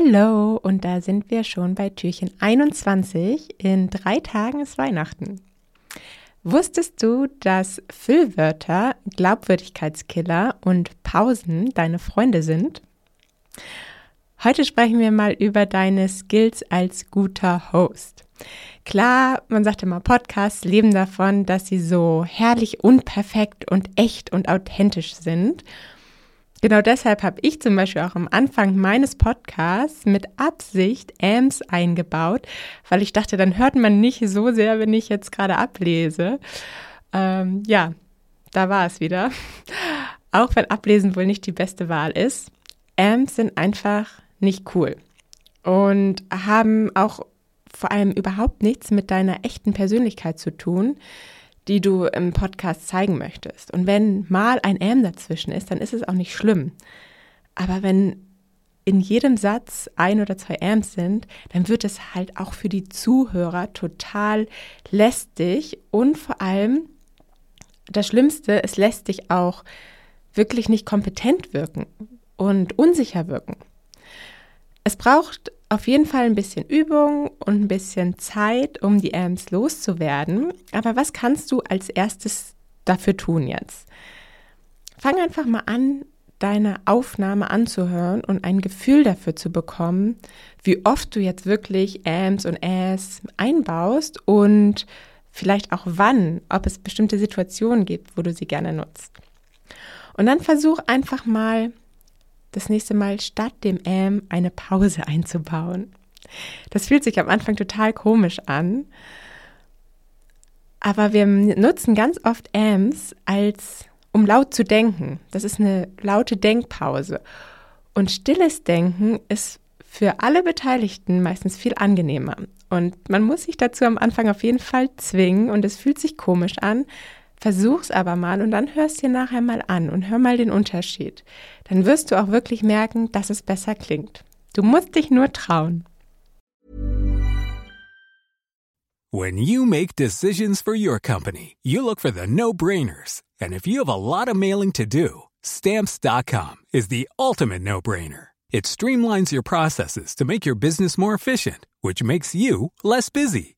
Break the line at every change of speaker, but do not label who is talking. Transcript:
Hallo, und da sind wir schon bei Türchen 21. In drei Tagen ist Weihnachten. Wusstest du, dass Füllwörter, Glaubwürdigkeitskiller und Pausen deine Freunde sind? Heute sprechen wir mal über deine Skills als guter Host. Klar, man sagt immer, Podcasts leben davon, dass sie so herrlich unperfekt und echt und authentisch sind. Genau deshalb habe ich zum Beispiel auch am Anfang meines Podcasts mit Absicht Ams eingebaut, weil ich dachte, dann hört man nicht so sehr, wenn ich jetzt gerade ablese. Ähm, ja, da war es wieder. Auch wenn Ablesen wohl nicht die beste Wahl ist. Ams sind einfach nicht cool und haben auch vor allem überhaupt nichts mit deiner echten Persönlichkeit zu tun die du im Podcast zeigen möchtest. Und wenn mal ein M dazwischen ist, dann ist es auch nicht schlimm. Aber wenn in jedem Satz ein oder zwei Ms sind, dann wird es halt auch für die Zuhörer total lästig und vor allem das Schlimmste, es lässt dich auch wirklich nicht kompetent wirken und unsicher wirken. Es braucht auf jeden Fall ein bisschen Übung und ein bisschen Zeit, um die Amps loszuwerden. Aber was kannst du als erstes dafür tun jetzt? Fang einfach mal an, deine Aufnahme anzuhören und ein Gefühl dafür zu bekommen, wie oft du jetzt wirklich Amps und As einbaust und vielleicht auch wann, ob es bestimmte Situationen gibt, wo du sie gerne nutzt. Und dann versuch einfach mal das nächste Mal statt dem Ähm eine Pause einzubauen. Das fühlt sich am Anfang total komisch an, aber wir nutzen ganz oft Ams als um laut zu denken. Das ist eine laute Denkpause. Und stilles Denken ist für alle Beteiligten meistens viel angenehmer. Und man muss sich dazu am Anfang auf jeden Fall zwingen und es fühlt sich komisch an, Versuch's aber mal und dann hörst dir nachher mal an und hör mal den Unterschied. Dann wirst du auch wirklich merken, dass es besser klingt. Du musst dich nur trauen.
When you make decisions for your company, you look for the no-brainers. And if you have a lot of mailing to do, stamps.com is the ultimate no-brainer. It streamlines your processes to make your business more efficient, which makes you less busy.